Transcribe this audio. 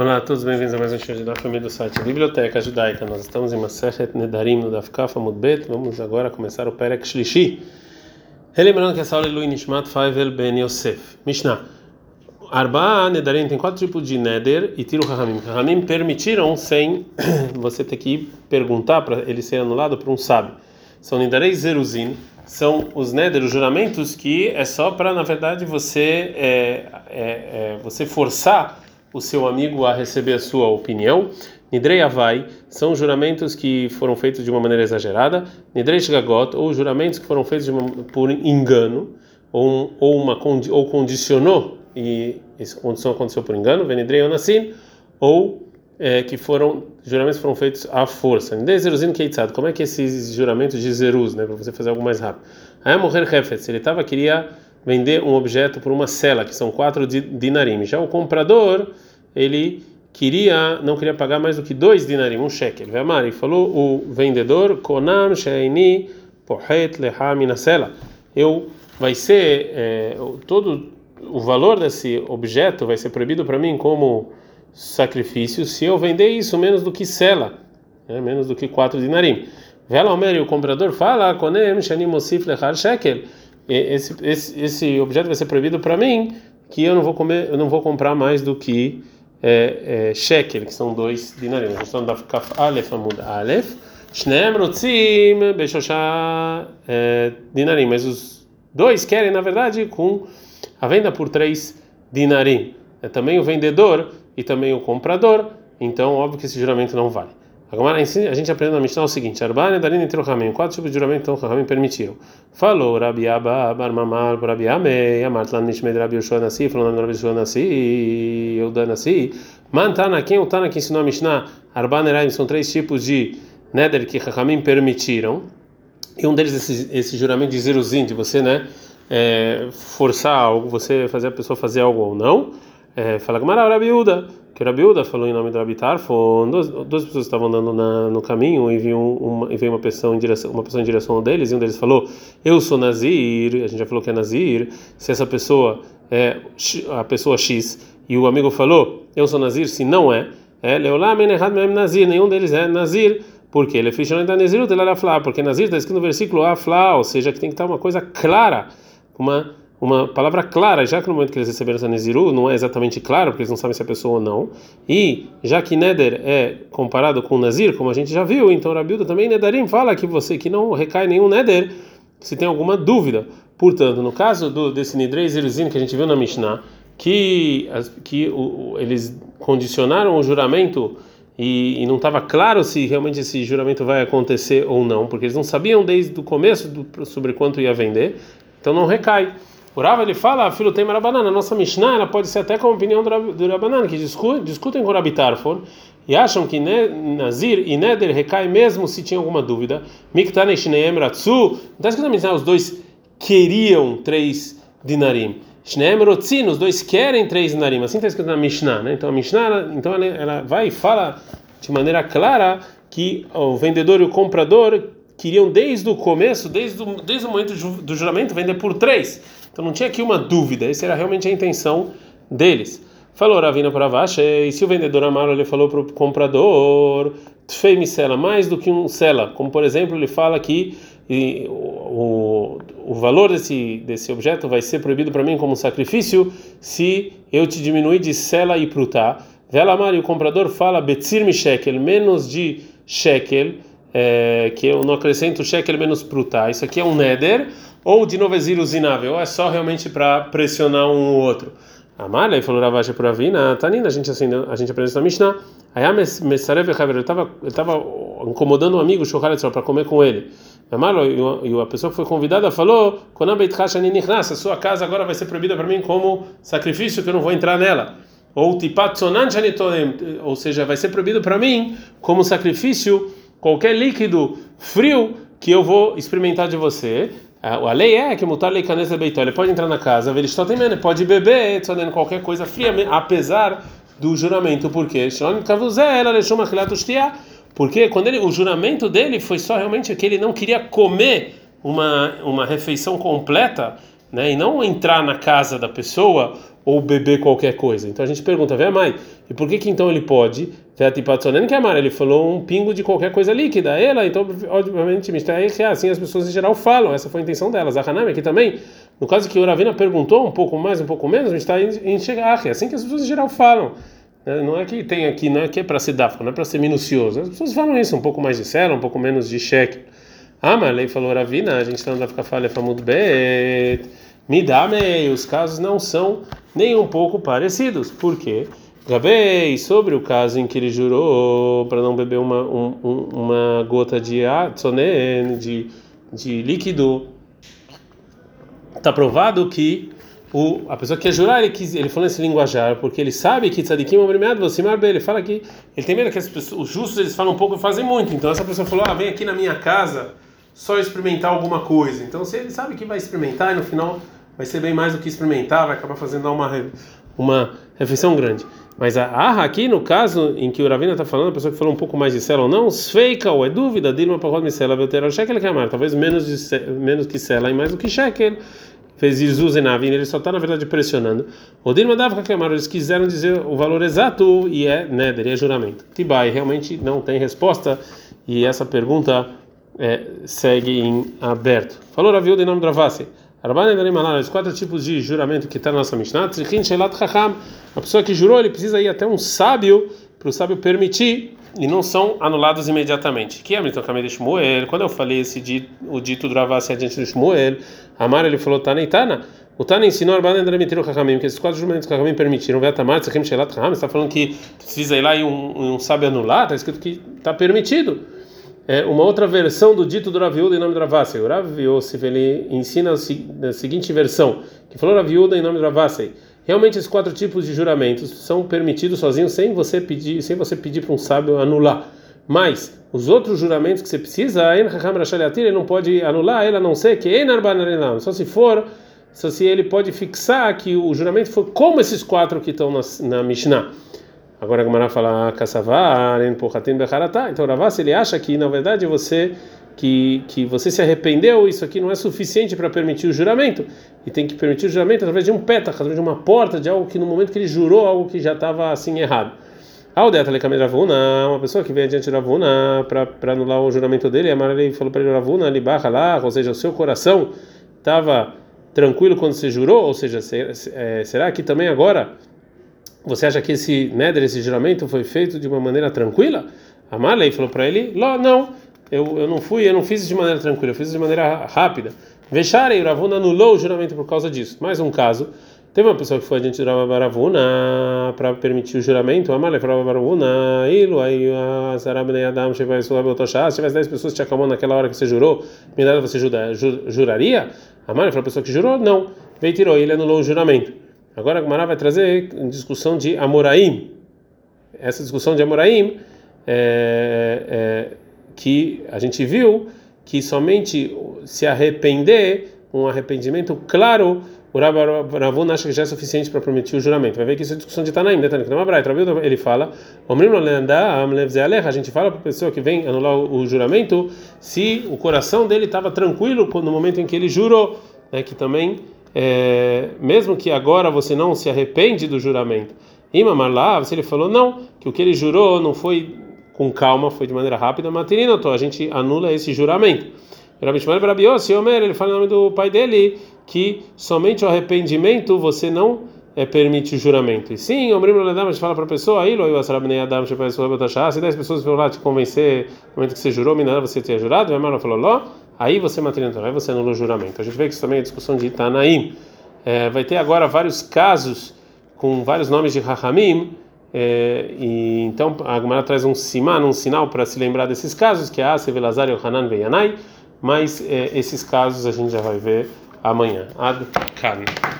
Olá a todos, bem-vindos a mais um show da família do site Biblioteca Judaica. Nós estamos em Masechet Nedarim no Dafkaf Amudbet. Vamos agora começar o Perek Shlishi. Relembrando que essa aula é Lui Nishmat Faivel Ben Yosef. Mishnah. Arba Nedarim tem quatro tipos de Neder e Tiro Rahamim. Rahamim permitiram sem você ter que perguntar para ele ser anulado por um sábio. São Nedarei Zeruzin, são os Neder, os juramentos que é só para, na verdade, você, é, é, é, você forçar o seu amigo a receber a sua opinião. Nidrei Avai são juramentos que foram feitos de uma maneira exagerada. Nidrei Shgagot, ou juramentos que foram feitos uma, por engano, ou, ou, uma, ou condicionou, e essa condição aconteceu por engano. Venidrei Onassin, ou é, que foram juramentos foram feitos à força. Zeruzin Keitzad, como é que esses juramentos de Zeruz, né, para você fazer algo mais rápido? Aí a morrer Hefetz, ele estava, queria vender um objeto por uma cela, que são quatro dinarim. Já o comprador, ele queria, não queria pagar mais do que dois dinarim, um shekel. E falou o vendedor, konam sheini pohet lehami na cela. Eu vai ser é, todo o valor desse objeto vai ser proibido para mim como sacrifício se eu vender isso menos do que cela, né, menos do que quatro dinarim. Vela Omer, o comprador fala, konem shani mosif lechar shekel esse, esse, esse objeto vai ser proibido para mim, que eu não vou comer, eu não vou comprar mais do que é, é, shekel, que são dois dinarim. A gente está no Kaf Aleph Amud Aleph. Shneem rotzim beshosha é, dinarim. Mas os dois querem, na verdade, com a venda por três dinarim. É também o vendedor e também o comprador. Então, óbvio que esse juramento não vale. Agora a gente aprende na Mishnah o seguinte: Arbane Darin entre o Ramim, quatro tipos de juramento então o Ramim permitiram. Falou Rabi Abba, Bar Mamar, Rabi Ame, Amartlan Nishmed Rabi Yoshua Nasi, falou na Rabi Yoshua Nasi, Yoda Nasi. Mantana, quem é o Tana que ensinou a Mishnah? Arbane Raim são três tipos de Neder que Ramim permitiram. E um deles, esse, esse juramento de Zeruzin, de você, né, é, forçar algo, você fazer a pessoa fazer algo ou não. É, fala Gamara, Rabi Uda que Rabiuda falou em nome do Rabi Tarfon, duas, duas pessoas estavam andando na, no caminho e veio uma, e veio uma pessoa em direção uma pessoa em direção a deles e um deles falou eu sou Nazir. A gente já falou que é Nazir. Se essa pessoa é a pessoa X e o amigo falou eu sou Nazir. Se não é é Leolá Menehad Mem Nazir. Nenhum deles é Nazir porque ele fichando da Nazir porque Nazir está escrito no versículo Afla ou seja que tem que estar uma coisa clara uma uma palavra clara, já que no momento que eles receberam essa Neziru não é exatamente claro, porque eles não sabem se é pessoa ou não, e já que Neder é comparado com Nazir, como a gente já viu, então Rabilda também Nedarim fala que você que não recai nenhum Neder, se tem alguma dúvida. Portanto, no caso do, desse Nidrei Zerizin que a gente viu na Mishnah, que, que o, eles condicionaram o juramento e, e não estava claro se realmente esse juramento vai acontecer ou não, porque eles não sabiam desde o começo do, sobre quanto ia vender, então não recai. O Rav ele fala, filho tem Rabanan, a nossa Mishnah ela pode ser até com a opinião do Rabanan, que discutem, com o Rabi Tarfor e acham que Nazir e Neder recai mesmo se tinha alguma dúvida. Miktane Shneem Ratsu, está escrito na Mishnah, os dois queriam três dinarim. Shneem Rotzin, os dois querem três dinarim, assim está escrito na Mishnah, né? Então a Mishnah, então ela, ela vai e fala de maneira clara que o vendedor e o comprador queriam desde o começo, desde o, desde o momento do juramento, vender por três. Então não tinha aqui uma dúvida, essa era realmente a intenção deles. Falou Ravina para Vasha, e se o vendedor amaro ele falou para o comprador, Tfei me sela mais do que um sela, como por exemplo ele fala que e, o, o valor desse, desse objeto vai ser proibido para mim como sacrifício se eu te diminuir de sela e prutá. Vela amar e o comprador fala betzir mi shekel, menos de shekel, é, que eu não acrescento shekel menos prutá. Isso aqui é um neder ou de novo exílio ou é só realmente para pressionar um ou outro. Amalha e falou Ravashi por Avina, Tanina, a gente assim, a gente aprende na Mishnah. Aí Messarev estava ele estava incomodando um amigo Shoharetzor para comer com ele. Amalha e a pessoa que foi convidada falou: "Konam beit chashani nichnas, a sua casa agora vai ser proibida para mim como sacrifício que eu não vou entrar nela." Ou tipat sonan ou seja, vai ser proibido para mim como sacrifício qualquer líquido frio que eu vou experimentar de você. A lei é que mutar lei canesa beitó. Ele pode entrar na casa, ele está temendo, pode beber, tzodendo qualquer coisa fria, apesar do juramento. Por quê? Porque quando ele, o juramento dele foi só realmente que ele não queria comer uma, uma refeição completa, né, e não entrar na casa da pessoa ou beber qualquer coisa. Então a gente pergunta, vê mãe, e por que que então ele pode? Que amar, ele falou um pingo de qualquer coisa líquida. Ela, então, obviamente, que assim as pessoas em geral falam, essa foi a intenção delas. A Hanami aqui também, no caso que o Ravina perguntou um pouco mais, um pouco menos, está em chegar, é assim que as pessoas em geral falam. Né? Não é que tem aqui, não é que é para ser dáfico, não é para ser minucioso. As pessoas falam isso, um pouco mais de cela, um pouco menos de cheque. Ah, mas a lei falou Ravina, a gente está andando ficar falha famud bet. Me dá meio, os casos não são nem um pouco parecidos. Por quê? Gabei sobre o caso em que ele jurou para não beber uma, um, uma gota de atzonen, de, de líquido. Está provado que o, a pessoa que quer jurar, ele, quis, ele falou nesse linguajar, porque ele sabe que tzadikim obrigado, você ele fala que ele tem medo que pessoas, os justos eles falam pouco e fazem muito. Então essa pessoa falou: "Ah, vem aqui na minha casa só experimentar alguma coisa". Então se ele sabe que vai experimentar e no final vai ser bem mais do que experimentar, vai acabar fazendo uma uma refeição grande. Mas a arra aqui, no caso em que o Ravina está falando, a pessoa que falou um pouco mais de cela ou não, feika ou é dúvida, dilma para rod cela, vai ter o shekel que amar, talvez menos de menos que cela e mais do que shekel fez Jesus e Navin, ele só está na verdade pressionando. O Dilma dava que eles quiseram dizer o valor exato e é Neder, e é juramento. Tibai realmente não tem resposta e essa pergunta é, segue em aberto. Falou Raviu de nome Dravasi. Os quatro tipos de juramento que está na nossa Mishnah. A pessoa que jurou, ele precisa ir até um sábio para o sábio permitir e não são anulados imediatamente. Que é então Kamei de Shmuel? Quando eu falei esse dito, o dito do Ravassi adiante de Shmuel, Amar ele falou Tana e Tana. O Tana ensinou a Banen Dremitiru Kakamim, que esses quatro juramentos que Kakamim permitiram. Kaham, está falando que precisa ir lá e um, um sábio anular, está escrito que está permitido. É uma outra versão do dito do Raviuda em nome do Ravassi. O Rav Yosef ele ensina a seguinte versão, que falou Raviuda em nome do Ravassi. Realmente esses quatro tipos de juramentos são permitidos sozinhos sem você pedir, sem você pedir para um sábio anular. Mas os outros juramentos que você precisa, ele não pode anular, ele a não ser que só se for, só se ele pode fixar que o juramento foi como esses quatro que estão na, na Mishnah. Agora a Gamara fala Kassavar, Então Ravas ele acha que na verdade você que, que você se arrependeu, isso aqui não é suficiente para permitir o juramento. E tem que permitir o juramento através de um petach, através de uma porta, de algo que no momento que ele jurou, algo que já estava assim errado. Aldeta Ravuna, uma pessoa que vem adiante de Ravuna para anular o juramento dele, a Maria falou para ele: Ravuna, ele barra lá, ou seja, o seu coração estava tranquilo quando você jurou, ou seja, é, será que também agora você acha que esse Neder, esse juramento foi feito de uma maneira tranquila? A Marley falou para ele: Não, eu, eu não fui, eu não fiz de maneira tranquila, eu fiz de maneira rápida. Vexarei, o Ravuna anulou o juramento por causa disso. Mais um caso, teve uma pessoa que foi adiante do Ravuna para permitir o juramento, Amalek Ravuna, Ilu, aí a Sarabnei Adam, se tivesse 10 pessoas te acalmando naquela hora que você jurou, me você juraria? Amalek falou a pessoa que jurou, não. Veio tirou, ele anulou o juramento. Agora a Gemara vai trazer discussão de Amoraim. Essa discussão de Amoraim é, é que a gente viu que somente se arrepender, um arrependimento claro, o Ravon acha que já é suficiente para prometer o juramento. Vai ver que isso é discussão de Tanaim, né? Ele fala, a gente fala para a pessoa que vem anular o juramento se o coração dele estava tranquilo no momento em que ele jurou, né? que também, é, mesmo que agora você não se arrepende do juramento. Imamar lá, se ele falou não, que o que ele jurou não foi com calma, foi de maneira rápida, Matirinoto, a gente anula esse juramento. Rabi Shmuel Barabiosi, Omer, ele fala em nome do pai dele que somente o arrependimento você não é, permite o juramento. E sim, Omrim Ledam, a gente fala para a pessoa, aí, se 10 pessoas vão lá te convencer no momento que você jurou, você tinha jurado, e a falou, Ló, aí você Matirinoto, aí você anula o juramento. A gente vê que isso também é discussão de Itanaim. É, vai ter agora vários casos com vários nomes de Rahamim é, e então a Gemara traz um siman, um sinal para se lembrar desses casos, que é Ase, Velazar e Hanan Veyanai, mas é, esses casos a gente já vai ver amanhã. Ad -kan.